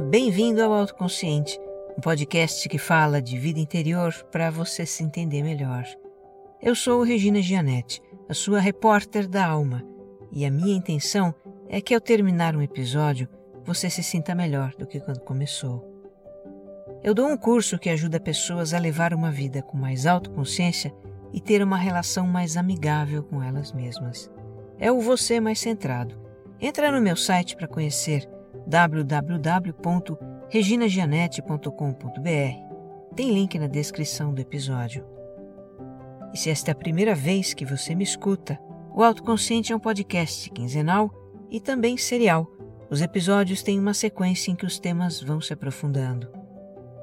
bem-vindo ao Autoconsciente, um podcast que fala de vida interior para você se entender melhor. Eu sou Regina Gianetti, a sua repórter da alma, e a minha intenção é que ao terminar um episódio você se sinta melhor do que quando começou. Eu dou um curso que ajuda pessoas a levar uma vida com mais autoconsciência e ter uma relação mais amigável com elas mesmas. É o Você Mais Centrado. Entra no meu site para conhecer www.reginagianete.com.br. Tem link na descrição do episódio. E se esta é a primeira vez que você me escuta, o Autoconsciente é um podcast quinzenal e também serial. Os episódios têm uma sequência em que os temas vão se aprofundando.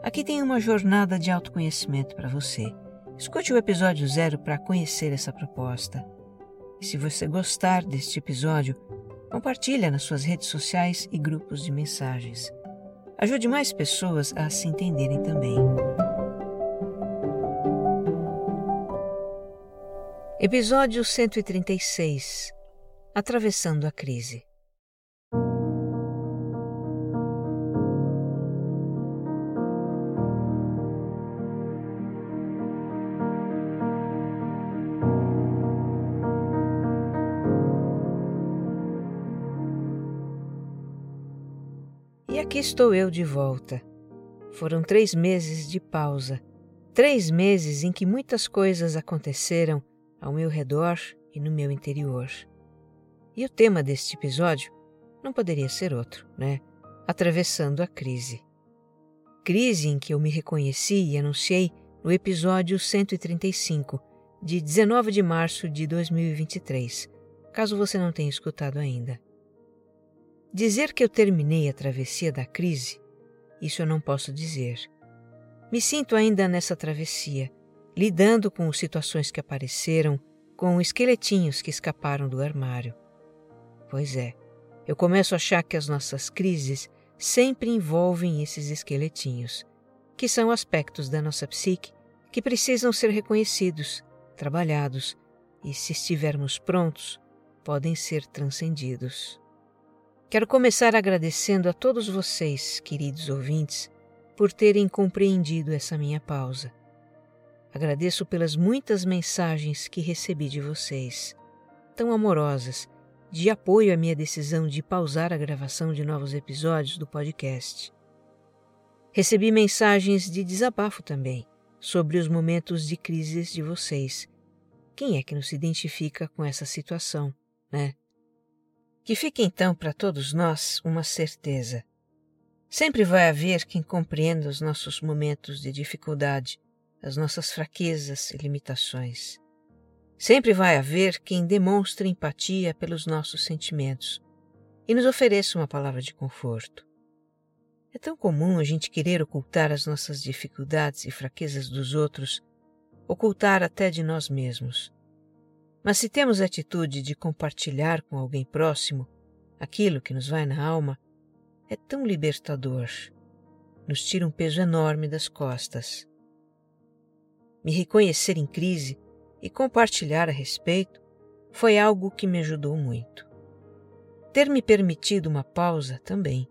Aqui tem uma jornada de autoconhecimento para você. Escute o episódio zero para conhecer essa proposta. E se você gostar deste episódio, Compartilha nas suas redes sociais e grupos de mensagens. Ajude mais pessoas a se entenderem também. Episódio 136 Atravessando a crise. Aqui estou eu de volta. Foram três meses de pausa, três meses em que muitas coisas aconteceram ao meu redor e no meu interior. E o tema deste episódio não poderia ser outro, né? Atravessando a crise. Crise em que eu me reconheci e anunciei no episódio 135, de 19 de março de 2023, caso você não tenha escutado ainda. Dizer que eu terminei a travessia da crise, isso eu não posso dizer. Me sinto ainda nessa travessia, lidando com situações que apareceram, com esqueletinhos que escaparam do armário. Pois é, eu começo a achar que as nossas crises sempre envolvem esses esqueletinhos, que são aspectos da nossa psique que precisam ser reconhecidos, trabalhados e, se estivermos prontos, podem ser transcendidos. Quero começar agradecendo a todos vocês, queridos ouvintes, por terem compreendido essa minha pausa. Agradeço pelas muitas mensagens que recebi de vocês, tão amorosas, de apoio à minha decisão de pausar a gravação de novos episódios do podcast. Recebi mensagens de desabafo também sobre os momentos de crises de vocês. Quem é que não se identifica com essa situação, né? Que fique então para todos nós uma certeza. Sempre vai haver quem compreenda os nossos momentos de dificuldade, as nossas fraquezas e limitações. Sempre vai haver quem demonstre empatia pelos nossos sentimentos e nos ofereça uma palavra de conforto. É tão comum a gente querer ocultar as nossas dificuldades e fraquezas dos outros, ocultar até de nós mesmos. Mas se temos a atitude de compartilhar com alguém próximo aquilo que nos vai na alma, é tão libertador. Nos tira um peso enorme das costas. Me reconhecer em crise e compartilhar a respeito foi algo que me ajudou muito. Ter me permitido uma pausa também.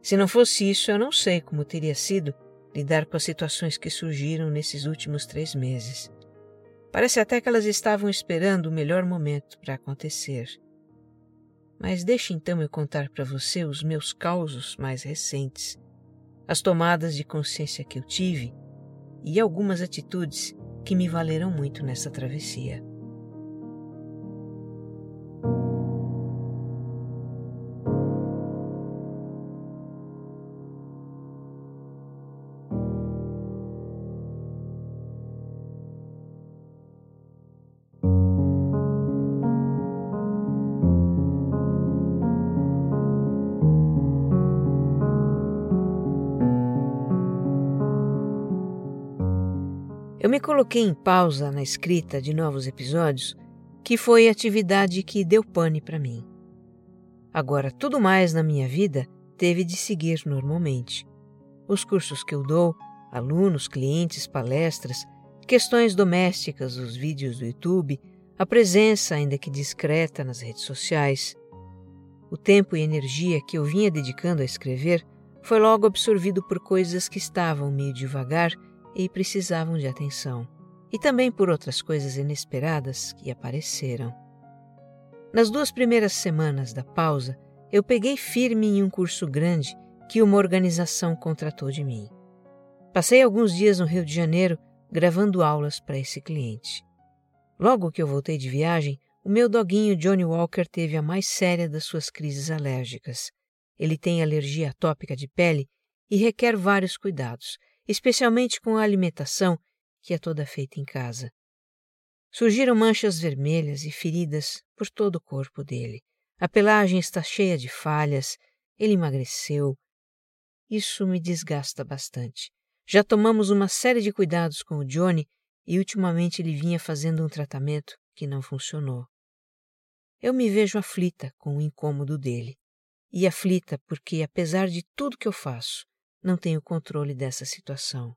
Se não fosse isso, eu não sei como teria sido lidar com as situações que surgiram nesses últimos três meses. Parece até que elas estavam esperando o melhor momento para acontecer. Mas deixe então eu contar para você os meus causos mais recentes, as tomadas de consciência que eu tive e algumas atitudes que me valeram muito nessa travessia. Eu me coloquei em pausa na escrita de novos episódios, que foi a atividade que deu pane para mim. Agora, tudo mais na minha vida teve de seguir normalmente. Os cursos que eu dou, alunos, clientes, palestras, questões domésticas, os vídeos do YouTube, a presença, ainda que discreta, nas redes sociais. O tempo e energia que eu vinha dedicando a escrever foi logo absorvido por coisas que estavam meio devagar e precisavam de atenção, e também por outras coisas inesperadas que apareceram. Nas duas primeiras semanas da pausa, eu peguei firme em um curso grande que uma organização contratou de mim. Passei alguns dias no Rio de Janeiro gravando aulas para esse cliente. Logo que eu voltei de viagem, o meu doguinho Johnny Walker teve a mais séria das suas crises alérgicas. Ele tem alergia atópica de pele e requer vários cuidados, especialmente com a alimentação, que é toda feita em casa. Surgiram manchas vermelhas e feridas por todo o corpo dele. A pelagem está cheia de falhas, ele emagreceu. Isso me desgasta bastante. Já tomamos uma série de cuidados com o Johnny e ultimamente ele vinha fazendo um tratamento que não funcionou. Eu me vejo aflita com o incômodo dele. E aflita porque, apesar de tudo que eu faço, não tenho controle dessa situação.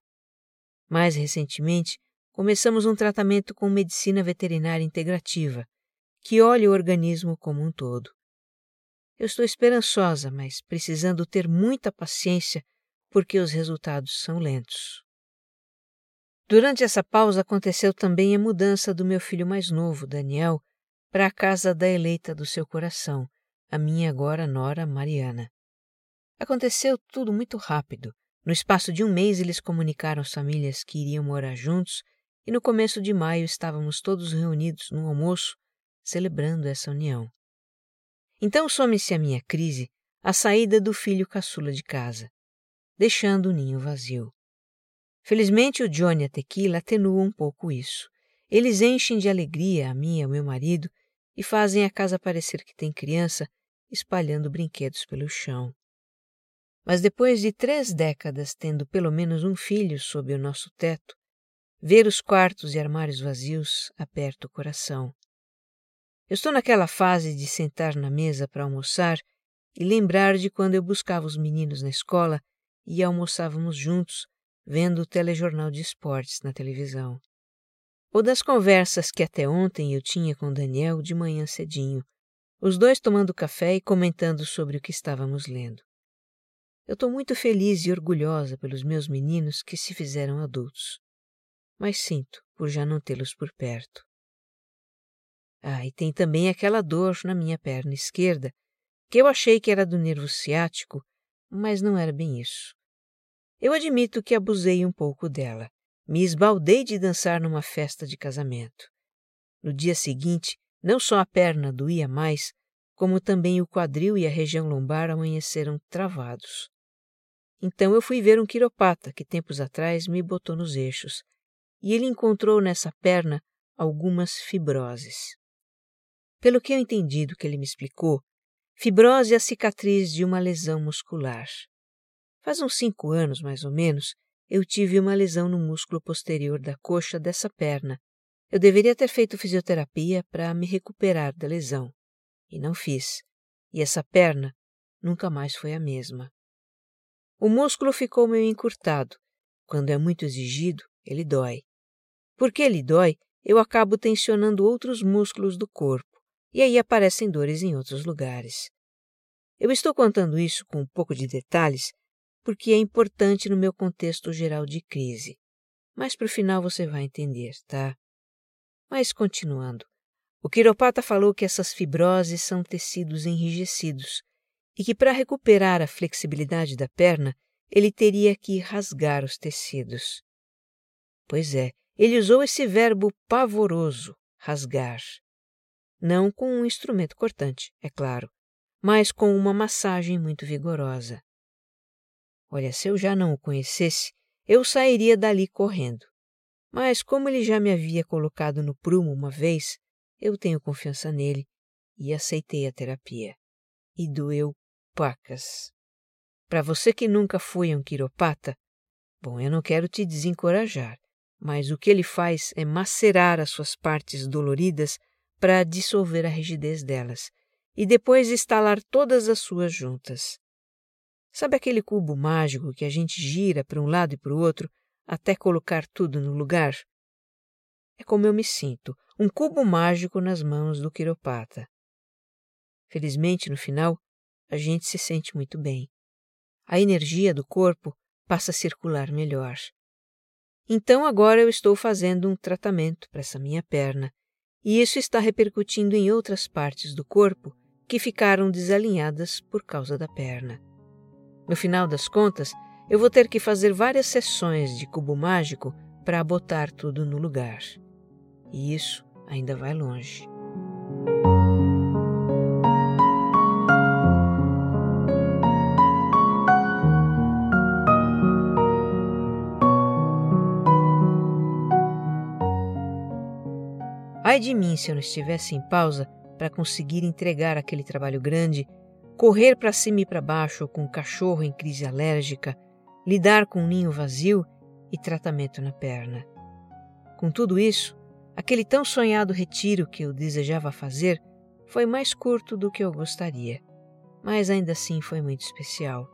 Mais recentemente, começamos um tratamento com medicina veterinária integrativa, que olha o organismo como um todo. Eu estou esperançosa, mas precisando ter muita paciência porque os resultados são lentos. Durante essa pausa aconteceu também a mudança do meu filho mais novo, Daniel, para a casa da eleita do seu coração, a minha agora nora Mariana. Aconteceu tudo muito rápido. No espaço de um mês, eles comunicaram às famílias que iriam morar juntos e no começo de maio estávamos todos reunidos num almoço celebrando essa união. Então some-se a minha crise, a saída do filho caçula de casa, deixando o ninho vazio. Felizmente o Johnny e a Tequila atenuam um pouco isso. Eles enchem de alegria a mim e ao meu marido e fazem a casa parecer que tem criança, espalhando brinquedos pelo chão. Mas depois de três décadas tendo pelo menos um filho sob o nosso teto, ver os quartos e armários vazios aperta o coração. Eu estou naquela fase de sentar na mesa para almoçar e lembrar de quando eu buscava os meninos na escola e almoçávamos juntos, vendo o telejornal de esportes na televisão. Ou das conversas que até ontem eu tinha com Daniel de manhã cedinho, os dois tomando café e comentando sobre o que estávamos lendo. Eu estou muito feliz e orgulhosa pelos meus meninos que se fizeram adultos, mas sinto por já não tê-los por perto. Ah, e tem também aquela dor na minha perna esquerda, que eu achei que era do nervo ciático, mas não era bem isso. Eu admito que abusei um pouco dela. Me esbaldei de dançar numa festa de casamento. No dia seguinte, não só a perna doía mais, como também o quadril e a região lombar amanheceram travados. Então eu fui ver um quiropata que tempos atrás me botou nos eixos, e ele encontrou nessa perna algumas fibroses. Pelo que eu entendi do que ele me explicou, fibrose é a cicatriz de uma lesão muscular. Faz uns cinco anos, mais ou menos, eu tive uma lesão no músculo posterior da coxa dessa perna. Eu deveria ter feito fisioterapia para me recuperar da lesão. E não fiz. E essa perna nunca mais foi a mesma. O músculo ficou meio encurtado. Quando é muito exigido, ele dói. Porque ele dói, eu acabo tensionando outros músculos do corpo, e aí aparecem dores em outros lugares. Eu estou contando isso com um pouco de detalhes porque é importante no meu contexto geral de crise. Mas para o final você vai entender, tá? Mas continuando. O quiropata falou que essas fibroses são tecidos enrijecidos e que para recuperar a flexibilidade da perna, ele teria que rasgar os tecidos. Pois é, ele usou esse verbo pavoroso, rasgar. Não com um instrumento cortante, é claro, mas com uma massagem muito vigorosa. Olha, se eu já não o conhecesse, eu sairia dali correndo. Mas como ele já me havia colocado no prumo uma vez, eu tenho confiança nele e aceitei a terapia. E doeu pacas. Para você que nunca foi um quiropata, bom, eu não quero te desencorajar, mas o que ele faz é macerar as suas partes doloridas para dissolver a rigidez delas e depois instalar todas as suas juntas. Sabe aquele cubo mágico que a gente gira para um lado e para o outro até colocar tudo no lugar? É como eu me sinto, um cubo mágico nas mãos do quiropata. Felizmente, no final, a gente se sente muito bem. a energia do corpo passa a circular melhor. Então agora eu estou fazendo um tratamento para essa minha perna, e isso está repercutindo em outras partes do corpo que ficaram desalinhadas por causa da perna. No final das contas, eu vou ter que fazer várias sessões de cubo mágico para botar tudo no lugar. E isso ainda vai longe. Ai de mim se eu não estivesse em pausa para conseguir entregar aquele trabalho grande, correr para cima e para baixo com um cachorro em crise alérgica, lidar com um ninho vazio e tratamento na perna. Com tudo isso, aquele tão sonhado retiro que eu desejava fazer foi mais curto do que eu gostaria, mas ainda assim foi muito especial.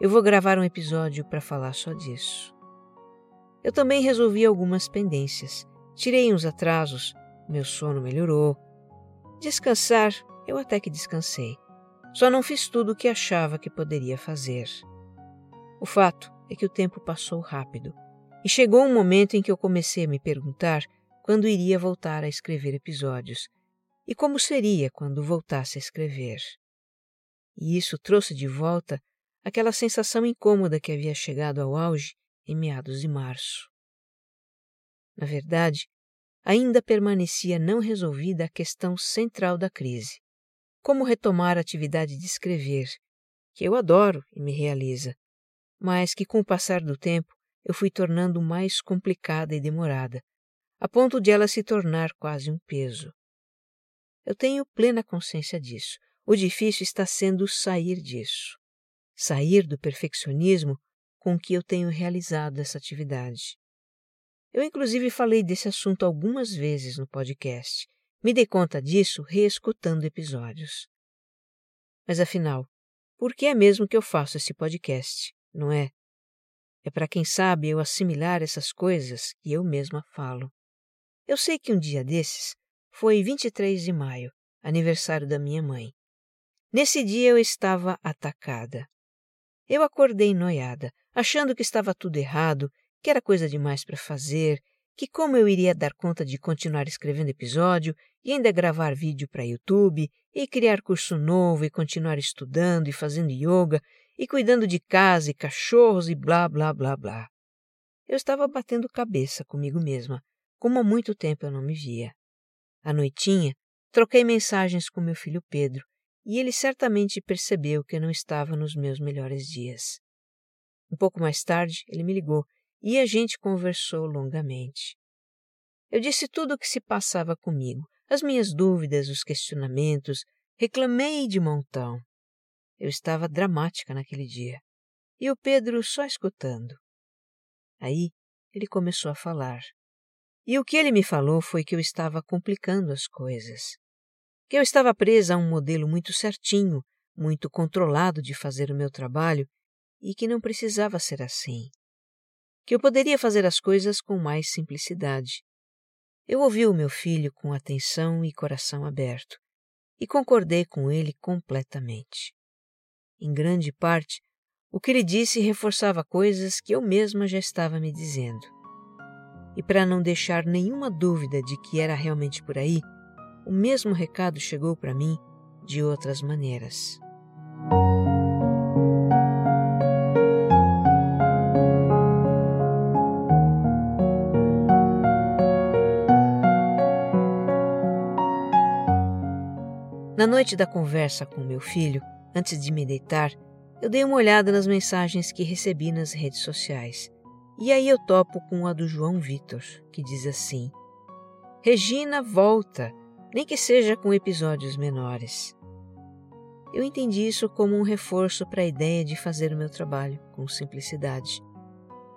Eu vou gravar um episódio para falar só disso. Eu também resolvi algumas pendências, tirei uns atrasos meu sono melhorou. Descansar, eu até que descansei. Só não fiz tudo o que achava que poderia fazer. O fato é que o tempo passou rápido e chegou um momento em que eu comecei a me perguntar quando iria voltar a escrever episódios e como seria quando voltasse a escrever. E isso trouxe de volta aquela sensação incômoda que havia chegado ao auge em meados de março. Na verdade, ainda permanecia não resolvida a questão central da crise: como retomar a atividade de escrever, que eu adoro e me realiza, mas que com o passar do tempo eu fui tornando mais complicada e demorada, a ponto de ela se tornar quase um peso. Eu tenho plena consciência disso. O difícil está sendo sair disso. Sair do perfeccionismo com que eu tenho realizado essa atividade. Eu, inclusive, falei desse assunto algumas vezes no podcast. Me dei conta disso reescutando episódios. Mas afinal, por que é mesmo que eu faço esse podcast, não é? É para quem sabe eu assimilar essas coisas que eu mesma falo. Eu sei que um dia desses foi 23 de maio, aniversário da minha mãe. Nesse dia eu estava atacada. Eu acordei noiada, achando que estava tudo errado que era coisa demais para fazer, que como eu iria dar conta de continuar escrevendo episódio e ainda gravar vídeo para YouTube e criar curso novo e continuar estudando e fazendo yoga e cuidando de casa e cachorros e blá blá blá blá. Eu estava batendo cabeça comigo mesma, como há muito tempo eu não me via. À noitinha, troquei mensagens com meu filho Pedro e ele certamente percebeu que eu não estava nos meus melhores dias. Um pouco mais tarde, ele me ligou e a gente conversou longamente. Eu disse tudo o que se passava comigo, as minhas dúvidas, os questionamentos, reclamei de montão. Eu estava dramática naquele dia, e o Pedro só escutando. Aí ele começou a falar. E o que ele me falou foi que eu estava complicando as coisas. Que eu estava presa a um modelo muito certinho, muito controlado de fazer o meu trabalho e que não precisava ser assim que eu poderia fazer as coisas com mais simplicidade. Eu ouvi o meu filho com atenção e coração aberto e concordei com ele completamente. Em grande parte, o que ele disse reforçava coisas que eu mesma já estava me dizendo. E para não deixar nenhuma dúvida de que era realmente por aí, o mesmo recado chegou para mim de outras maneiras. Na noite da conversa com meu filho, antes de me deitar, eu dei uma olhada nas mensagens que recebi nas redes sociais. E aí eu topo com a do João Vitor, que diz assim: Regina volta, nem que seja com episódios menores. Eu entendi isso como um reforço para a ideia de fazer o meu trabalho com simplicidade.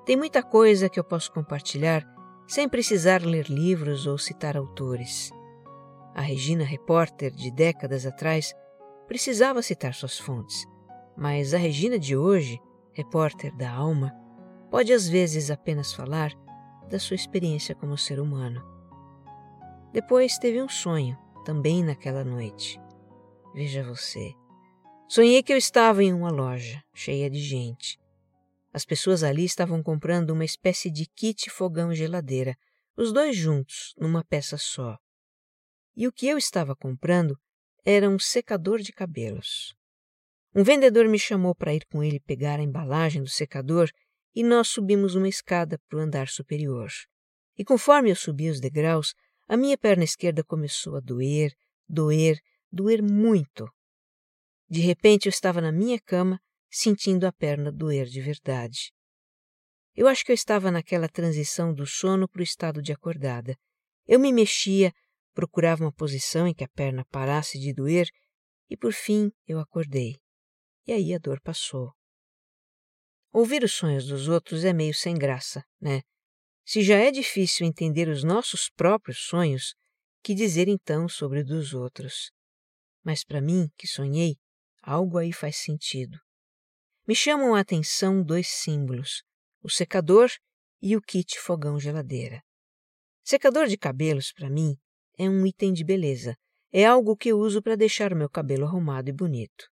Tem muita coisa que eu posso compartilhar sem precisar ler livros ou citar autores. A Regina repórter de décadas atrás precisava citar suas fontes, mas a Regina de hoje, repórter da alma, pode às vezes apenas falar da sua experiência como ser humano. Depois teve um sonho, também naquela noite. Veja você, Sonhei que eu estava em uma loja cheia de gente. As pessoas ali estavam comprando uma espécie de kit fogão-geladeira, os dois juntos, numa peça só. E o que eu estava comprando era um secador de cabelos. Um vendedor me chamou para ir com ele pegar a embalagem do secador e nós subimos uma escada para o andar superior. E conforme eu subia os degraus, a minha perna esquerda começou a doer, doer, doer muito. De repente eu estava na minha cama, sentindo a perna doer de verdade. Eu acho que eu estava naquela transição do sono para o estado de acordada. Eu me mexia, procurava uma posição em que a perna parasse de doer e por fim eu acordei. E aí a dor passou. Ouvir os sonhos dos outros é meio sem graça, né? Se já é difícil entender os nossos próprios sonhos, que dizer então sobre os dos outros? Mas para mim, que sonhei, algo aí faz sentido. Me chamam a atenção dois símbolos: o secador e o kit fogão-geladeira. Secador de cabelos, para mim, é um item de beleza. É algo que eu uso para deixar meu cabelo arrumado e bonito.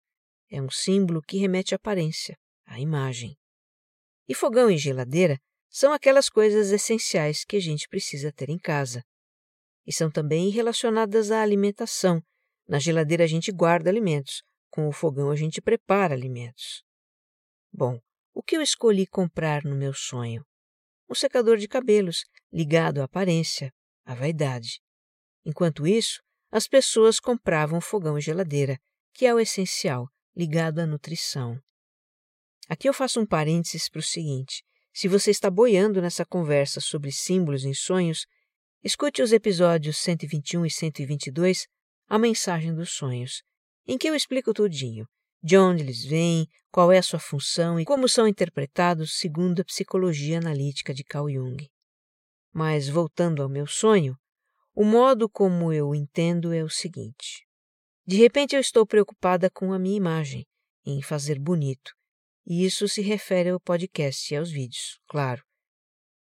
É um símbolo que remete à aparência, à imagem. E fogão e geladeira são aquelas coisas essenciais que a gente precisa ter em casa. E são também relacionadas à alimentação. Na geladeira a gente guarda alimentos, com o fogão a gente prepara alimentos. Bom, o que eu escolhi comprar no meu sonho? Um secador de cabelos, ligado à aparência, à vaidade. Enquanto isso, as pessoas compravam fogão e geladeira, que é o essencial, ligado à nutrição. Aqui eu faço um parênteses para o seguinte: se você está boiando nessa conversa sobre símbolos em sonhos, escute os episódios 121 e 122, A Mensagem dos Sonhos, em que eu explico tudinho, de onde eles vêm, qual é a sua função e como são interpretados segundo a psicologia analítica de Carl Jung. Mas voltando ao meu sonho, o modo como eu entendo é o seguinte: de repente eu estou preocupada com a minha imagem, em fazer bonito, e isso se refere ao podcast e aos vídeos, claro.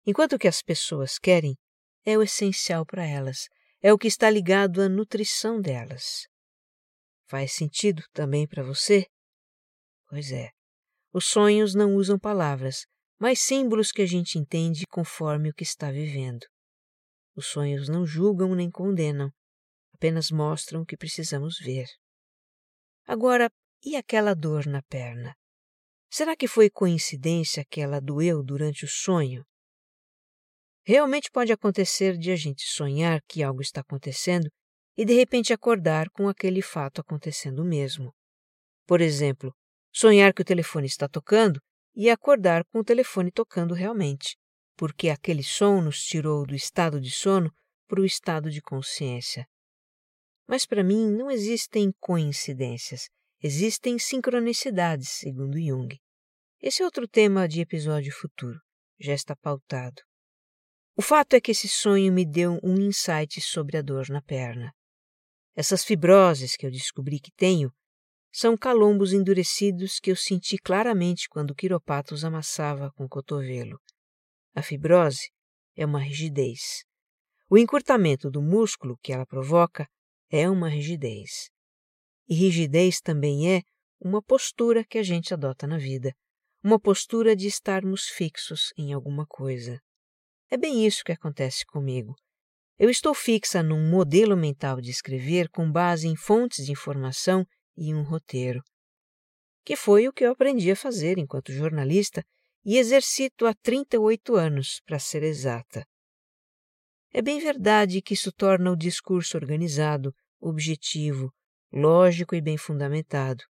Enquanto o que as pessoas querem é o essencial para elas, é o que está ligado à nutrição delas. Faz sentido também para você? Pois é. Os sonhos não usam palavras, mas símbolos que a gente entende conforme o que está vivendo. Os sonhos não julgam nem condenam, apenas mostram o que precisamos ver. Agora, e aquela dor na perna? Será que foi coincidência que ela doeu durante o sonho? Realmente pode acontecer de a gente sonhar que algo está acontecendo e de repente acordar com aquele fato acontecendo mesmo. Por exemplo, sonhar que o telefone está tocando e acordar com o telefone tocando realmente, porque aquele som nos tirou do estado de sono para o estado de consciência. Mas para mim não existem coincidências, Existem sincronicidades, segundo Jung. Esse é outro tema de episódio futuro, já está pautado. O fato é que esse sonho me deu um insight sobre a dor na perna. Essas fibroses que eu descobri que tenho são calombos endurecidos que eu senti claramente quando o quiropata os amassava com o cotovelo. A fibrose é uma rigidez. O encurtamento do músculo que ela provoca é uma rigidez. E rigidez também é uma postura que a gente adota na vida, uma postura de estarmos fixos em alguma coisa. É bem isso que acontece comigo. Eu estou fixa num modelo mental de escrever com base em fontes de informação e um roteiro. Que foi o que eu aprendi a fazer enquanto jornalista e exercito há 38 anos, para ser exata. É bem verdade que isso torna o discurso organizado, objetivo, lógico e bem fundamentado.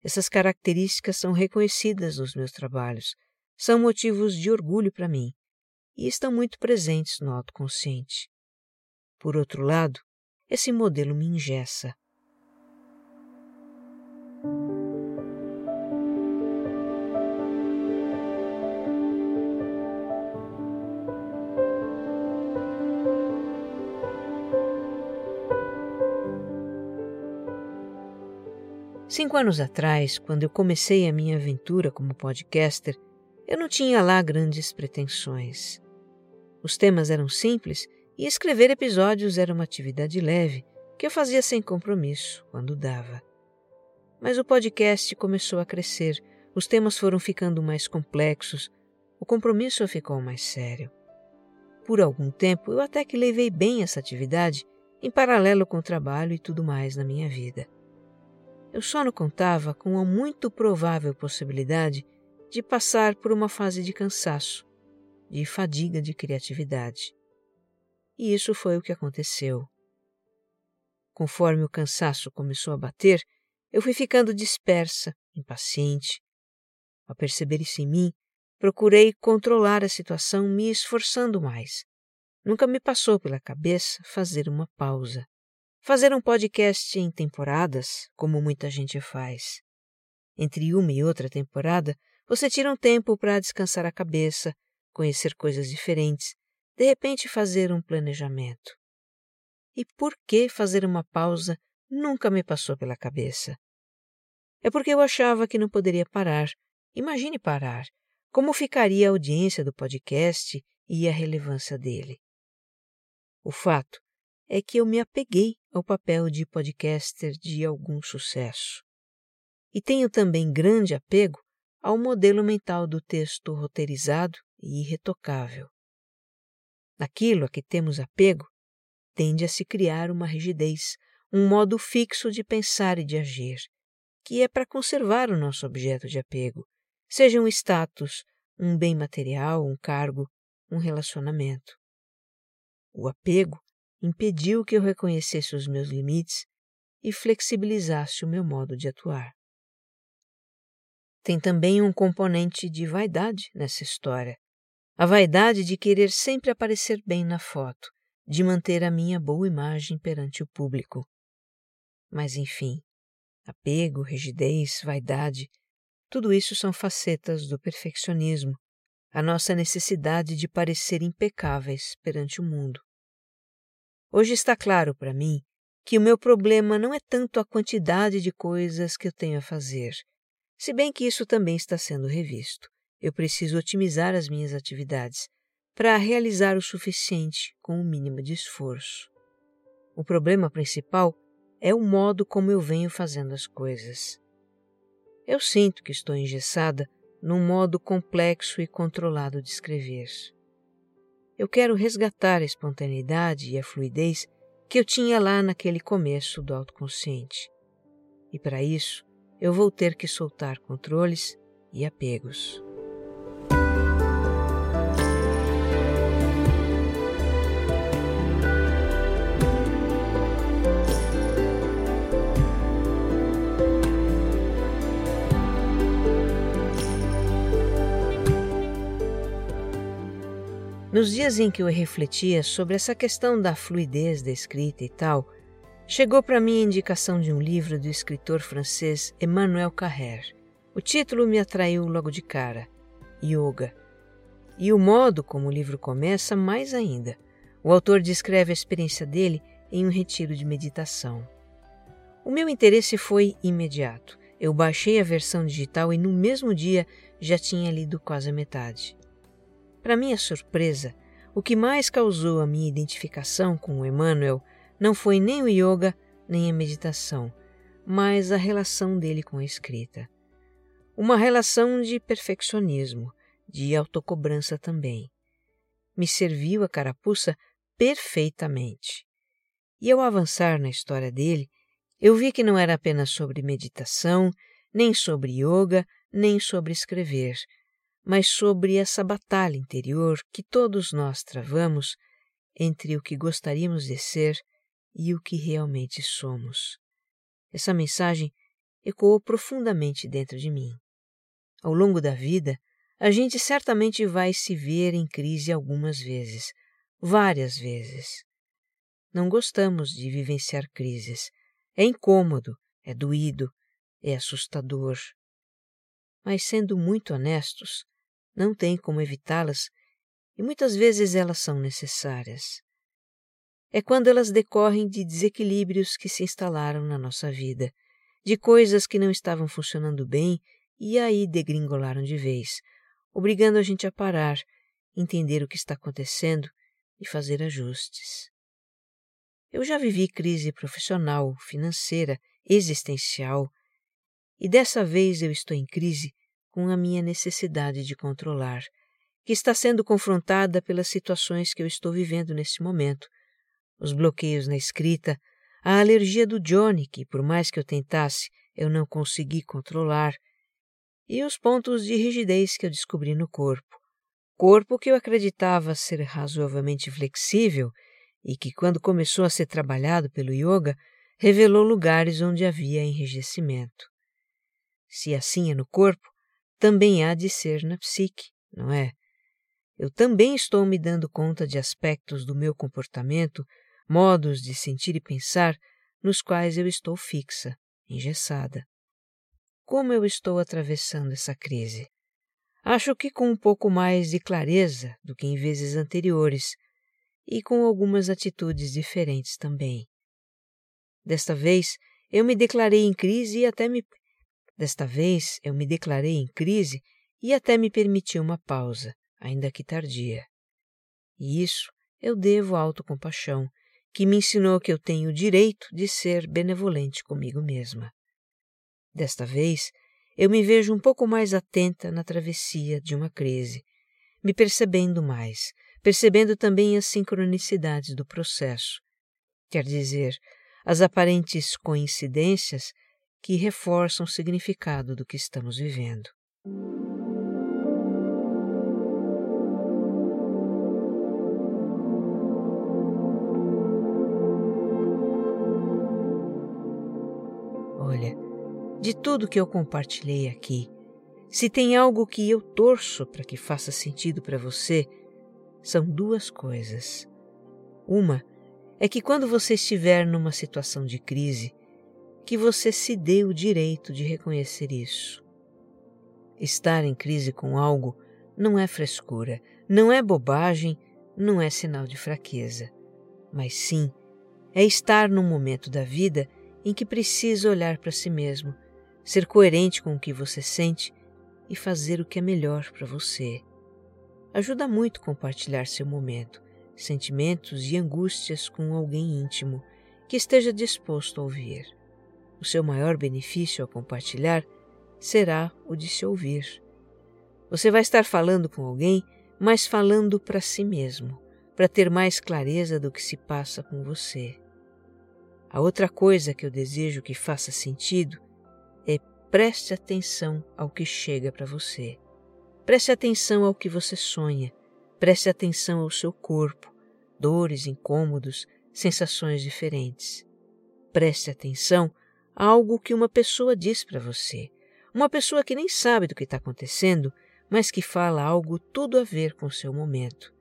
Essas características são reconhecidas nos meus trabalhos, são motivos de orgulho para mim e estão muito presentes no autoconsciente. Por outro lado, esse modelo me engessa. Cinco anos atrás, quando eu comecei a minha aventura como podcaster, eu não tinha lá grandes pretensões. Os temas eram simples e escrever episódios era uma atividade leve que eu fazia sem compromisso, quando dava. Mas o podcast começou a crescer, os temas foram ficando mais complexos, o compromisso ficou mais sério. Por algum tempo eu até que levei bem essa atividade em paralelo com o trabalho e tudo mais na minha vida. Eu só não contava com a muito provável possibilidade de passar por uma fase de cansaço, de fadiga de criatividade. E isso foi o que aconteceu. Conforme o cansaço começou a bater, eu fui ficando dispersa, impaciente. Ao perceber isso em mim, procurei controlar a situação me esforçando mais. Nunca me passou pela cabeça fazer uma pausa. Fazer um podcast em temporadas, como muita gente faz. Entre uma e outra temporada, você tira um tempo para descansar a cabeça, conhecer coisas diferentes, de repente fazer um planejamento. E por que fazer uma pausa nunca me passou pela cabeça? É porque eu achava que não poderia parar. Imagine parar. Como ficaria a audiência do podcast e a relevância dele? O fato é que eu me apeguei ao papel de podcaster de algum sucesso. E tenho também grande apego ao modelo mental do texto roteirizado e irretocável. Naquilo a que temos apego, tende a se criar uma rigidez, um modo fixo de pensar e de agir, que é para conservar o nosso objeto de apego, seja um status, um bem material, um cargo, um relacionamento. O apego impediu que eu reconhecesse os meus limites e flexibilizasse o meu modo de atuar. Tem também um componente de vaidade nessa história. A vaidade de querer sempre aparecer bem na foto, de manter a minha boa imagem perante o público. Mas, enfim, apego, rigidez, vaidade, tudo isso são facetas do perfeccionismo, a nossa necessidade de parecer impecáveis perante o mundo. Hoje está claro para mim que o meu problema não é tanto a quantidade de coisas que eu tenho a fazer, se bem que isso também está sendo revisto. Eu preciso otimizar as minhas atividades para realizar o suficiente com o mínimo de esforço. O problema principal é o modo como eu venho fazendo as coisas. Eu sinto que estou engessada num modo complexo e controlado de escrever. Eu quero resgatar a espontaneidade e a fluidez que eu tinha lá naquele começo do autoconsciente. E para isso, eu vou ter que soltar controles e apegos. Nos dias em que eu refletia sobre essa questão da fluidez da escrita e tal, chegou para mim a indicação de um livro do escritor francês Emmanuel Carrère. O título me atraiu logo de cara: Yoga. E o modo como o livro começa, mais ainda. O autor descreve a experiência dele em um retiro de meditação. O meu interesse foi imediato. Eu baixei a versão digital e no mesmo dia já tinha lido quase a metade. Para minha surpresa, o que mais causou a minha identificação com o Emmanuel não foi nem o yoga nem a meditação, mas a relação dele com a escrita. Uma relação de perfeccionismo, de autocobrança também. Me serviu a carapuça perfeitamente. E ao avançar na história dele, eu vi que não era apenas sobre meditação, nem sobre yoga, nem sobre escrever, mas sobre essa batalha interior que todos nós travamos entre o que gostaríamos de ser e o que realmente somos. Essa mensagem ecoou profundamente dentro de mim. Ao longo da vida, a gente certamente vai se ver em crise algumas vezes, várias vezes. Não gostamos de vivenciar crises. É incômodo, é doído, é assustador. Mas, sendo muito honestos, não tem como evitá-las e muitas vezes elas são necessárias é quando elas decorrem de desequilíbrios que se instalaram na nossa vida, de coisas que não estavam funcionando bem e aí degringolaram de vez, obrigando a gente a parar, entender o que está acontecendo e fazer ajustes. Eu já vivi crise profissional, financeira, existencial, E dessa vez eu estou em crise com a minha necessidade de controlar, que está sendo confrontada pelas situações que eu estou vivendo nesse momento. Os bloqueios na escrita, a alergia do Johnny, que por mais que eu tentasse, eu não consegui controlar, e os pontos de rigidez que eu descobri no corpo. Corpo que eu acreditava ser razoavelmente flexível e que, quando começou a ser trabalhado pelo yoga, revelou lugares onde havia enrijecimento. Se assim é no corpo, também há de ser na psique, não é? Eu também estou me dando conta de aspectos do meu comportamento, modos de sentir e pensar, nos quais eu estou fixa, engessada. Como eu estou atravessando essa crise? Acho que com um pouco mais de clareza do que em vezes anteriores e com algumas atitudes diferentes também. Desta vez, eu me declarei em crise e até me Desta vez, eu me declarei em crise e até me permiti uma pausa, ainda que tardia. E isso eu devo à autocompaixão, que me ensinou que eu tenho o direito de ser benevolente comigo mesma. Desta vez, eu me vejo um pouco mais atenta na travessia de uma crise, me percebendo mais, percebendo também as sincronicidades do processo. Quer dizer, as aparentes coincidências que reforçam o significado do que estamos vivendo. Olha, de tudo que eu compartilhei aqui, se tem algo que eu torço para que faça sentido para você, são duas coisas. Uma é que quando você estiver numa situação de crise, que você se dê o direito de reconhecer isso. Estar em crise com algo não é frescura, não é bobagem, não é sinal de fraqueza, mas sim é estar num momento da vida em que precisa olhar para si mesmo ser coerente com o que você sente e fazer o que é melhor para você. Ajuda muito compartilhar seu momento, sentimentos e angústias com alguém íntimo que esteja disposto a ouvir. O seu maior benefício ao compartilhar será o de se ouvir. Você vai estar falando com alguém, mas falando para si mesmo, para ter mais clareza do que se passa com você. A outra coisa que eu desejo que faça sentido Preste atenção ao que chega para você. Preste atenção ao que você sonha. Preste atenção ao seu corpo, dores, incômodos, sensações diferentes. Preste atenção algo que uma pessoa diz para você. Uma pessoa que nem sabe do que está acontecendo, mas que fala algo tudo a ver com o seu momento.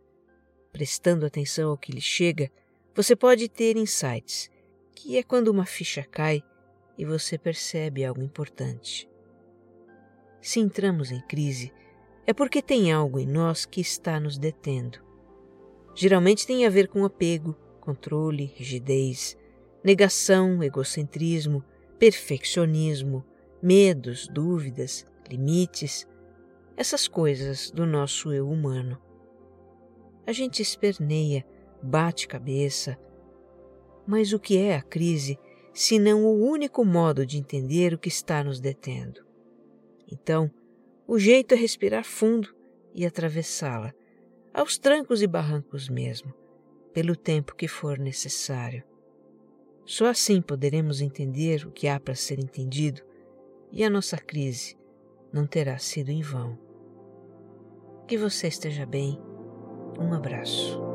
Prestando atenção ao que lhe chega, você pode ter insights, que é quando uma ficha cai e você percebe algo importante. Se entramos em crise, é porque tem algo em nós que está nos detendo. Geralmente tem a ver com apego, controle, rigidez, negação, egocentrismo, perfeccionismo, medos, dúvidas, limites, essas coisas do nosso eu humano. A gente esperneia, bate cabeça, mas o que é a crise senão o único modo de entender o que está nos detendo. Então, o jeito é respirar fundo e atravessá-la, aos trancos e barrancos mesmo, pelo tempo que for necessário. Só assim poderemos entender o que há para ser entendido e a nossa crise não terá sido em vão. Que você esteja bem. Um abraço.